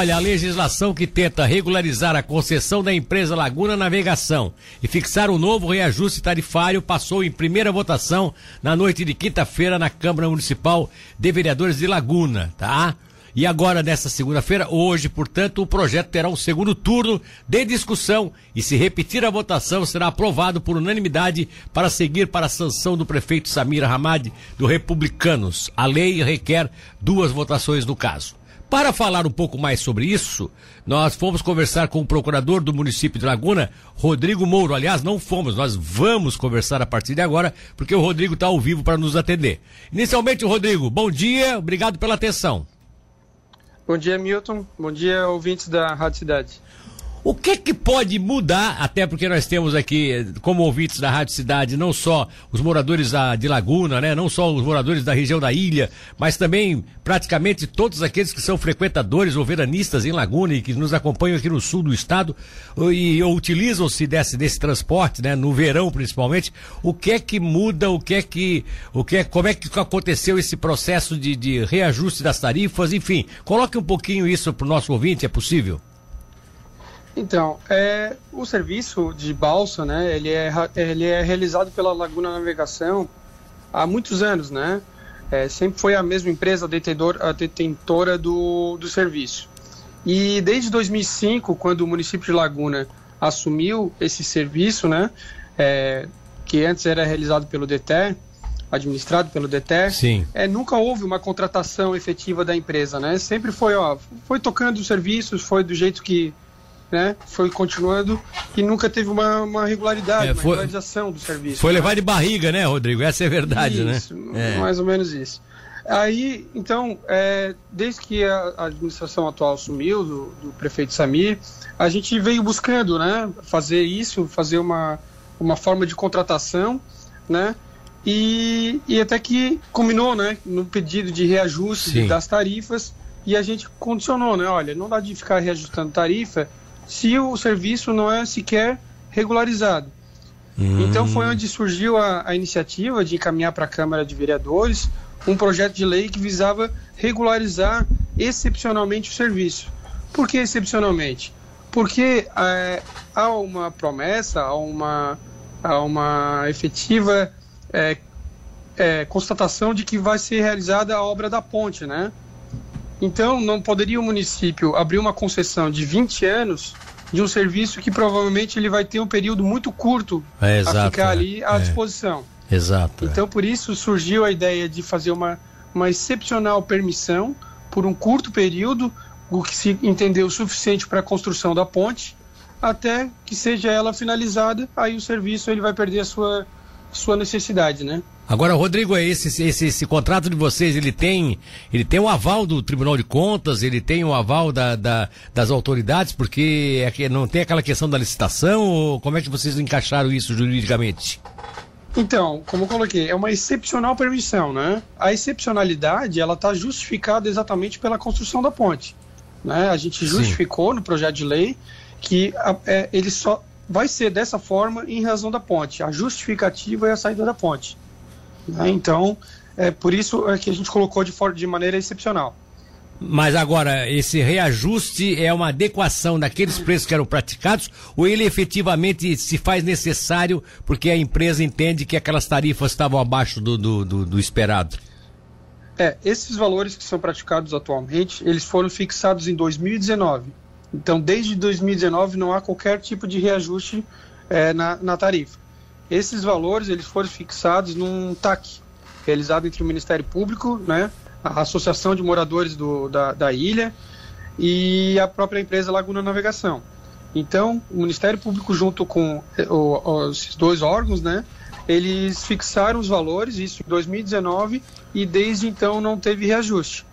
Olha, a legislação que tenta regularizar a concessão da empresa Laguna Navegação e fixar um novo reajuste tarifário passou em primeira votação na noite de quinta-feira na Câmara Municipal de Vereadores de Laguna, tá? E agora, nesta segunda-feira, hoje, portanto, o projeto terá um segundo turno de discussão e, se repetir a votação, será aprovado por unanimidade para seguir para a sanção do prefeito Samir Hamad, do Republicanos. A lei requer duas votações no caso. Para falar um pouco mais sobre isso, nós fomos conversar com o procurador do município de Laguna, Rodrigo Mouro. Aliás, não fomos, nós vamos conversar a partir de agora, porque o Rodrigo está ao vivo para nos atender. Inicialmente, Rodrigo, bom dia, obrigado pela atenção. Bom dia, Milton. Bom dia, ouvintes da Rádio Cidade. O que que pode mudar, até porque nós temos aqui, como ouvintes da Rádio Cidade, não só os moradores da, de Laguna, né? Não só os moradores da região da ilha, mas também praticamente todos aqueles que são frequentadores ou veranistas em Laguna e que nos acompanham aqui no sul do estado e utilizam-se desse, desse transporte, né? No verão principalmente. O que é que muda, o que é que, o que é, como é que aconteceu esse processo de, de reajuste das tarifas, enfim. Coloque um pouquinho isso para o nosso ouvinte, é possível? Então, é, o serviço de balsa, né, ele é, ele é realizado pela Laguna Navegação há muitos anos, né? É, sempre foi a mesma empresa detentor, a detentora do, do serviço. E desde 2005, quando o município de Laguna assumiu esse serviço, né, é, que antes era realizado pelo DETER, administrado pelo DETER, Sim. É, nunca houve uma contratação efetiva da empresa, né? Sempre foi, ó, foi tocando os serviços, foi do jeito que né? Foi continuando e nunca teve uma, uma regularidade, é, foi, uma regularização do serviço. Foi né? levar de barriga, né, Rodrigo? Essa é a verdade, né? isso, né? É. Mais ou menos isso. Aí, então, é, desde que a administração atual assumiu, do, do, prefeito Samir, a gente veio buscando, né, fazer isso, fazer uma, uma forma de contratação, né, e, e até que combinou, né, no pedido de reajuste Sim. das tarifas, e a gente condicionou, né, olha, não dá de ficar reajustando tarifa se o serviço não é sequer regularizado. Hum. Então foi onde surgiu a, a iniciativa de encaminhar para a Câmara de Vereadores um projeto de lei que visava regularizar excepcionalmente o serviço. Por que excepcionalmente? Porque é, há uma promessa, há uma, há uma efetiva é, é, constatação de que vai ser realizada a obra da ponte, né? Então, não poderia o município abrir uma concessão de 20 anos de um serviço que provavelmente ele vai ter um período muito curto é, exato, a ficar ali à é. disposição. Exato. É. Então, por isso surgiu a ideia de fazer uma, uma excepcional permissão por um curto período, o que se entendeu o suficiente para a construção da ponte, até que seja ela finalizada, aí o serviço ele vai perder a sua, sua necessidade, né? Agora, Rodrigo, é esse, esse, esse contrato de vocês, ele tem ele tem o um aval do Tribunal de Contas, ele tem o um aval da, da, das autoridades, porque é que não tem aquela questão da licitação, ou como é que vocês encaixaram isso juridicamente? Então, como eu coloquei, é uma excepcional permissão, né? A excepcionalidade, ela está justificada exatamente pela construção da ponte. Né? A gente justificou Sim. no projeto de lei que a, é, ele só vai ser dessa forma em razão da ponte. A justificativa é a saída da ponte. Né? Então, é por isso é que a gente colocou de, de maneira excepcional. Mas agora, esse reajuste é uma adequação daqueles preços que eram praticados ou ele efetivamente se faz necessário porque a empresa entende que aquelas tarifas estavam abaixo do, do, do, do esperado? É, esses valores que são praticados atualmente, eles foram fixados em 2019. Então, desde 2019 não há qualquer tipo de reajuste é, na, na tarifa. Esses valores eles foram fixados num TAC, realizado entre o Ministério Público, né, a Associação de Moradores do, da, da ilha e a própria empresa Laguna Navegação. Então, o Ministério Público, junto com o, os dois órgãos, né, eles fixaram os valores, isso em 2019, e desde então não teve reajuste.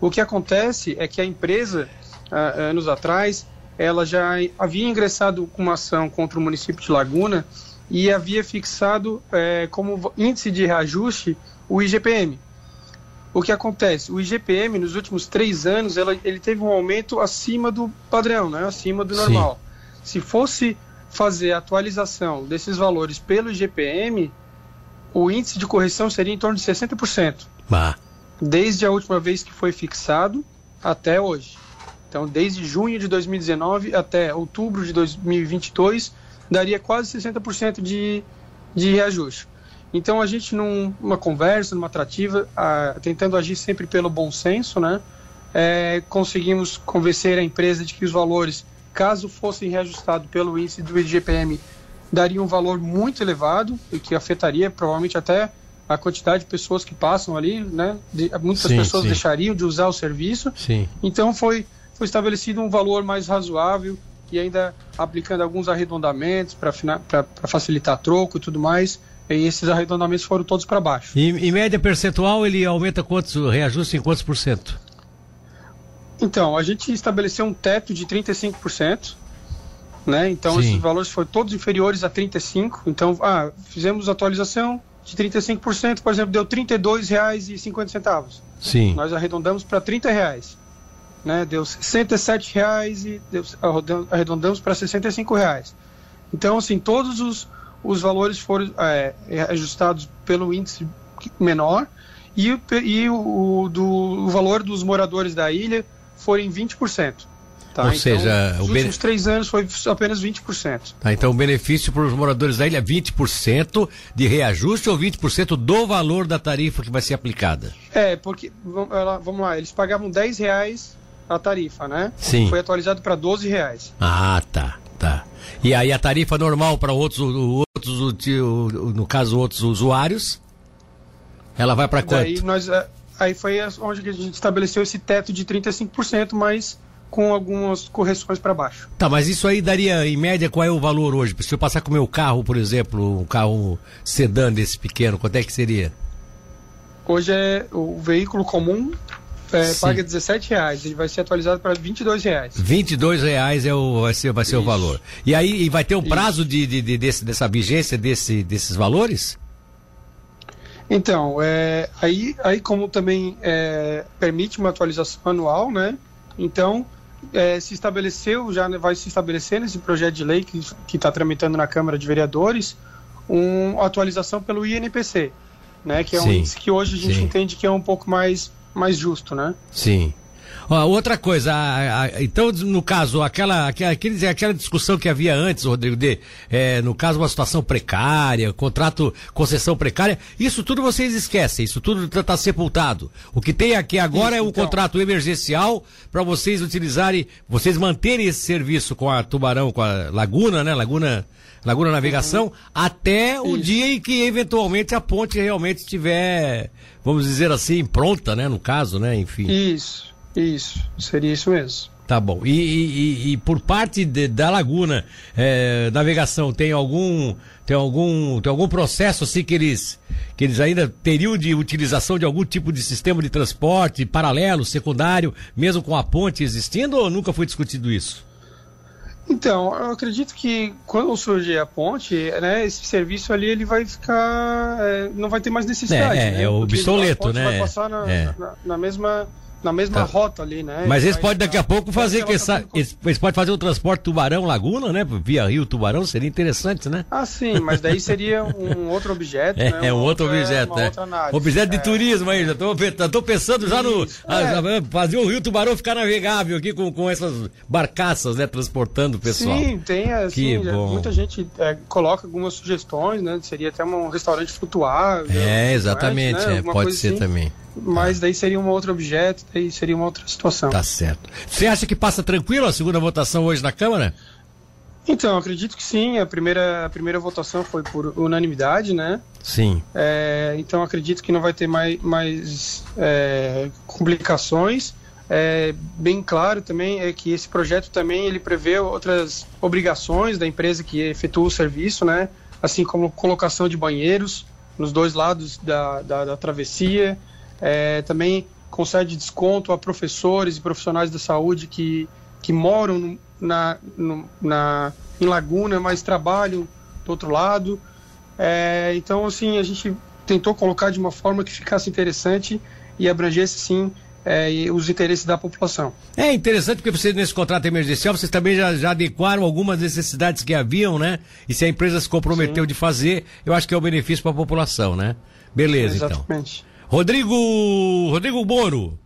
O que acontece é que a empresa, anos atrás, ela já havia ingressado com uma ação contra o município de Laguna e havia fixado é, como índice de reajuste o IGPM. O que acontece? O IGPM, nos últimos três anos, ela, ele teve um aumento acima do padrão, né? acima do normal. Sim. Se fosse fazer a atualização desses valores pelo IGPM, o índice de correção seria em torno de 60%. Bah. Desde a última vez que foi fixado até hoje. Então, desde junho de 2019 até outubro de 2022, daria quase 60% de, de reajuste. Então, a gente, numa conversa, numa atrativa, a, tentando agir sempre pelo bom senso, né, é, conseguimos convencer a empresa de que os valores, caso fossem reajustados pelo índice do IGPM, daria um valor muito elevado e que afetaria provavelmente até a quantidade de pessoas que passam ali, né? De, muitas sim, pessoas sim. deixariam de usar o serviço. Sim. Então foi foi estabelecido um valor mais razoável e ainda aplicando alguns arredondamentos para facilitar troco e tudo mais. E esses arredondamentos foram todos para baixo. E em média percentual ele aumenta quantos, reajuste em quantos por cento? Então, a gente estabeleceu um teto de 35%, né? Então Sim. esses valores foram todos inferiores a 35. Então, ah, fizemos atualização de 35%, por exemplo, deu R$ 32,50. Sim. Nós arredondamos para R$ reais né, deu 67 reais e deu, arredondamos para 65 reais. Então, assim, todos os, os valores foram é, ajustados pelo índice menor e, e o, do, o valor dos moradores da ilha foi em 20%. Tá? Ou então, seja, os últimos três anos foi apenas 20%. Tá, então o benefício para os moradores da ilha é 20% de reajuste ou 20% do valor da tarifa que vai ser aplicada? É, porque, vamos lá, eles pagavam 10 reais a tarifa, né? Sim. Foi atualizado para 12 reais. Ah, tá, tá. E aí a tarifa normal para outros, outros, no caso outros usuários, ela vai para quanto? Aí nós, é, aí foi onde a gente estabeleceu esse teto de 35%, mas com algumas correções para baixo. Tá, mas isso aí daria, em média, qual é o valor hoje? Se eu passar com o meu carro, por exemplo, um carro sedã desse pequeno, quanto é que seria? Hoje é o veículo comum é, paga 17 reais, ele vai ser atualizado para 22 reais. 22 reais é o, vai ser, vai ser o valor. E aí e vai ter um prazo de, de, de desse, dessa vigência desse, desses valores? Então, é, aí, aí como também é, permite uma atualização anual, né? Então, é, se estabeleceu, já vai se estabelecer nesse projeto de lei que está tramitando na Câmara de Vereadores, uma atualização pelo INPC, né? Que é um sim, índice que hoje a gente sim. entende que é um pouco mais mais justo, né? Sim. Ó, outra coisa, a, a, então, no caso, aquela, aquela, aquela discussão que havia antes, Rodrigo, de, é, no caso, uma situação precária, contrato, concessão precária, isso tudo vocês esquecem, isso tudo está tá sepultado. O que tem aqui agora isso, é um então... contrato emergencial para vocês utilizarem, vocês manterem esse serviço com a Tubarão, com a Laguna, né? Laguna. Laguna Navegação, uhum. até o Isso. dia em que eventualmente a ponte realmente estiver, vamos dizer assim, pronta, né? No caso, né? Enfim. Isso, isso, seria isso mesmo. Tá bom. E, e, e por parte de, da Laguna é, Navegação, tem algum tem algum tem algum processo assim que eles que eles ainda teriam de utilização de algum tipo de sistema de transporte paralelo, secundário, mesmo com a ponte existindo ou nunca foi discutido isso? Então, eu acredito que quando surgir a ponte, né, esse serviço ali ele vai ficar, é, não vai ter mais necessidade. É, né? é obsoleto, né? Vai passar na, é. na, na mesma na mesma tá. rota ali, né? Mas eles podem daqui a pouco fazer que essa, eles, eles podem fazer o transporte Tubarão Laguna, né? Via Rio Tubarão, seria interessante, né? Ah, sim, mas daí seria um outro objeto, é, né? É um outro objeto, é. Objeto de é. turismo aí, já tô, tô pensando já no é. fazer o Rio Tubarão ficar navegável aqui com, com essas barcaças, né, transportando o pessoal. Sim, tem assim, muita gente é, coloca algumas sugestões, né? Seria até um restaurante flutuável. É, exatamente, né? pode ser assim. também. Mas daí seria um outro objeto, daí seria uma outra situação. Tá certo. Você acha que passa tranquilo a segunda votação hoje na Câmara? Então, acredito que sim. A primeira, a primeira votação foi por unanimidade, né? Sim. É, então, acredito que não vai ter mais, mais é, complicações. É, bem claro também é que esse projeto também ele prevê outras obrigações da empresa que efetua o serviço, né? Assim como colocação de banheiros nos dois lados da, da, da travessia, é, também concede desconto a professores e profissionais da saúde que, que moram na, no, na, em Laguna, mas trabalham do outro lado. É, então, assim, a gente tentou colocar de uma forma que ficasse interessante e abrangesse, sim, é, os interesses da população. É interessante porque vocês, nesse contrato emergencial, vocês também já, já adequaram algumas necessidades que haviam, né? E se a empresa se comprometeu sim. de fazer, eu acho que é um benefício para a população, né? Beleza, Exatamente. então. Rodrigo, Rodrigo Moro,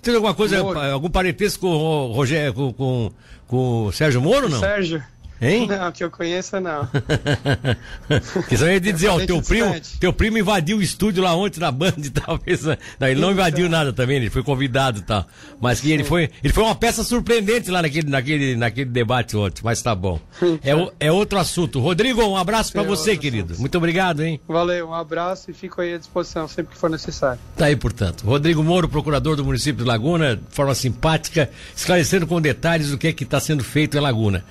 Tem alguma coisa, Moro. algum parentesco com o Rogério, com, com, com o Sérgio Moro, não? Sérgio. Hein? Não, que eu conheça não. que só ia dizer, ó, teu primo, teu primo invadiu o estúdio lá ontem na Band e tal. Não, ele não invadiu nada também, ele foi convidado e tal. Mas que ele foi, ele foi uma peça surpreendente lá naquele, naquele, naquele debate ontem, mas tá bom. É, é outro assunto. Rodrigo, um abraço para você, querido. Muito obrigado, hein? Valeu, um abraço e fico aí à disposição sempre que for necessário. Tá aí, portanto. Rodrigo Moro, procurador do município de Laguna, de forma simpática, esclarecendo com detalhes o que é que está sendo feito em Laguna.